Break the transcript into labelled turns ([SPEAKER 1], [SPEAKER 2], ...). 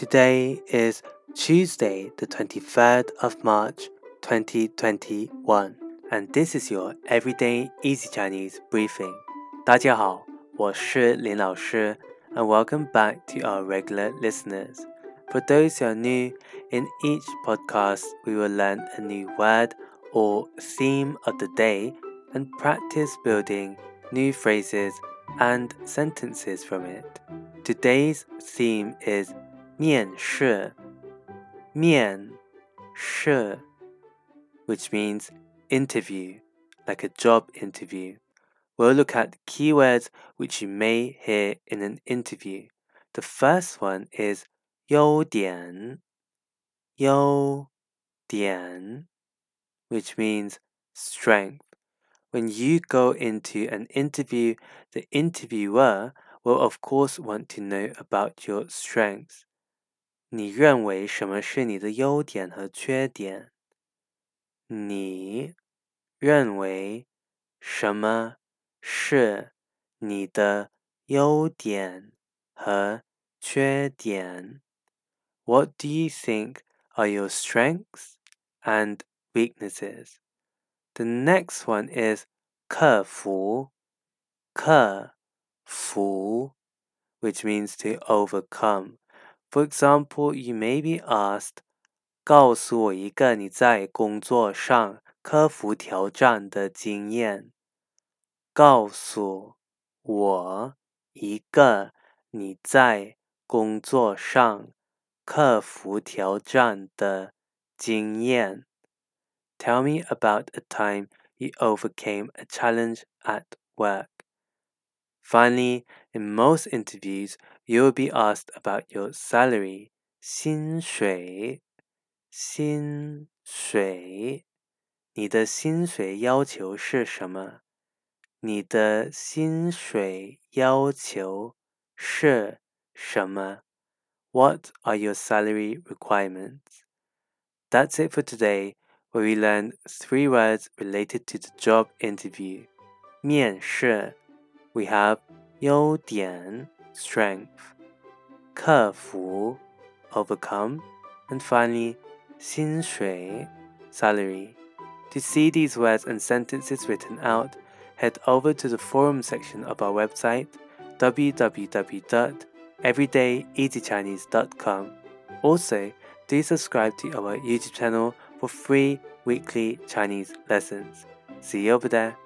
[SPEAKER 1] Today is Tuesday, the 23rd of March, 2021, and this is your Everyday Easy Chinese briefing. 大家好，我是林老师, and welcome back to our regular listeners. For those who are new, in each podcast we will learn a new word or theme of the day and practice building new phrases and sentences from it. Today's theme is 面试,面试, which means interview, like a job interview. We'll look at keywords which you may hear in an interview. The first one is 优点,优点, which means strength. When you go into an interview, the interviewer will of course want to know about your strengths. 你认为什么是你的优点和缺点？你认为什么是你的优点和缺点？What do you think are your strengths and weaknesses? The next one is 克服，克服，which means to overcome. For example, you may be asked, 告诉我一个你在工作上克服挑战的经验。告诉我一个你在工作上克服挑战的经验。Tell me about a time you overcame a challenge at work. Finally, in most interviews, you will be asked about your salary, 薪水,薪水,你的薪水要求是什么?你的薪水要求是什么? What are your salary requirements? That's it for today, where we learned three words related to the job interview. 面试 we have 优点 strength, 克服 overcome, and finally 薪水 salary. To see these words and sentences written out, head over to the forum section of our website www.everydayeasychinese.com. Also, do subscribe to our YouTube channel for free weekly Chinese lessons. See you over there.